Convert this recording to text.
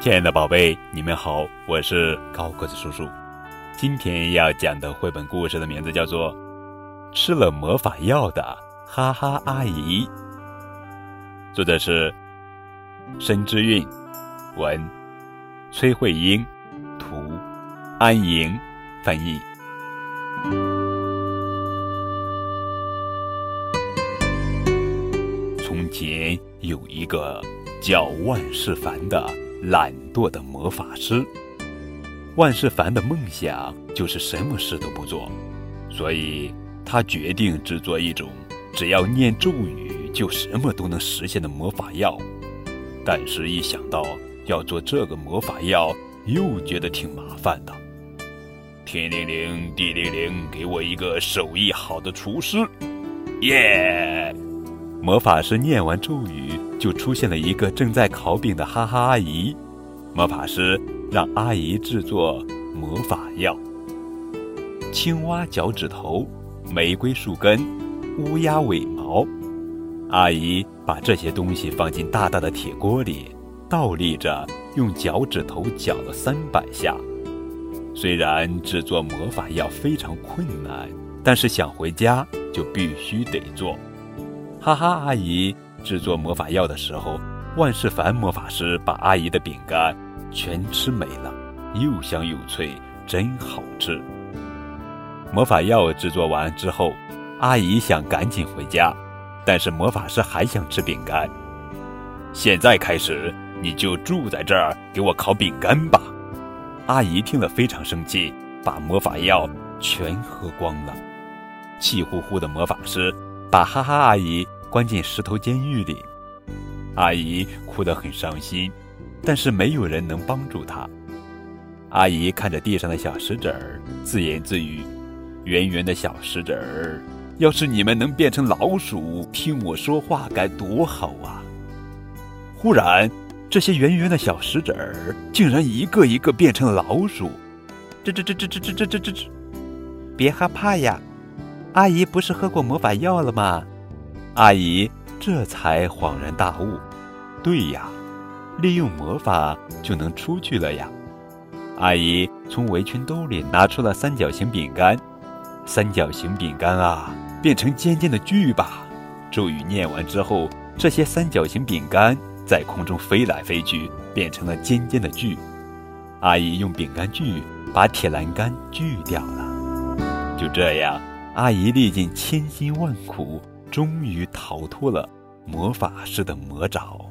亲爱的宝贝，你们好，我是高个子叔叔。今天要讲的绘本故事的名字叫做《吃了魔法药的哈哈阿姨》，作者是申之韵，文崔慧英，图安莹翻译。从前有一个叫万事凡的懒惰的魔法师。万事凡的梦想就是什么事都不做，所以他决定制作一种只要念咒语就什么都能实现的魔法药。但是，一想到要做这个魔法药，又觉得挺麻烦的。天灵灵，地灵灵，给我一个手艺好的厨师！耶！魔法师念完咒语，就出现了一个正在烤饼的哈哈阿姨。魔法师。让阿姨制作魔法药：青蛙脚趾头、玫瑰树根、乌鸦尾毛。阿姨把这些东西放进大大的铁锅里，倒立着用脚趾头搅了三百下。虽然制作魔法药非常困难，但是想回家就必须得做。哈哈，阿姨制作魔法药的时候，万事凡魔法师把阿姨的饼干。全吃没了，又香又脆，真好吃。魔法药制作完之后，阿姨想赶紧回家，但是魔法师还想吃饼干。现在开始，你就住在这儿给我烤饼干吧。阿姨听了非常生气，把魔法药全喝光了。气呼呼的魔法师把哈哈阿姨关进石头监狱里，阿姨哭得很伤心。但是没有人能帮助她。阿姨看着地上的小石子儿，自言自语：“圆圆的小石子儿，要是你们能变成老鼠，听我说话该多好啊！”忽然，这些圆圆的小石子儿竟然一个一个变成老鼠。这这这这这这这这这！别害怕呀，阿姨不是喝过魔法药了吗？阿姨这才恍然大悟：“对呀。”利用魔法就能出去了呀！阿姨从围裙兜里拿出了三角形饼干，三角形饼干啊，变成尖尖的锯吧！咒语念完之后，这些三角形饼干在空中飞来飞去，变成了尖尖的锯。阿姨用饼干锯把铁栏杆锯掉了。就这样，阿姨历尽千辛万苦，终于逃脱了魔法师的魔爪。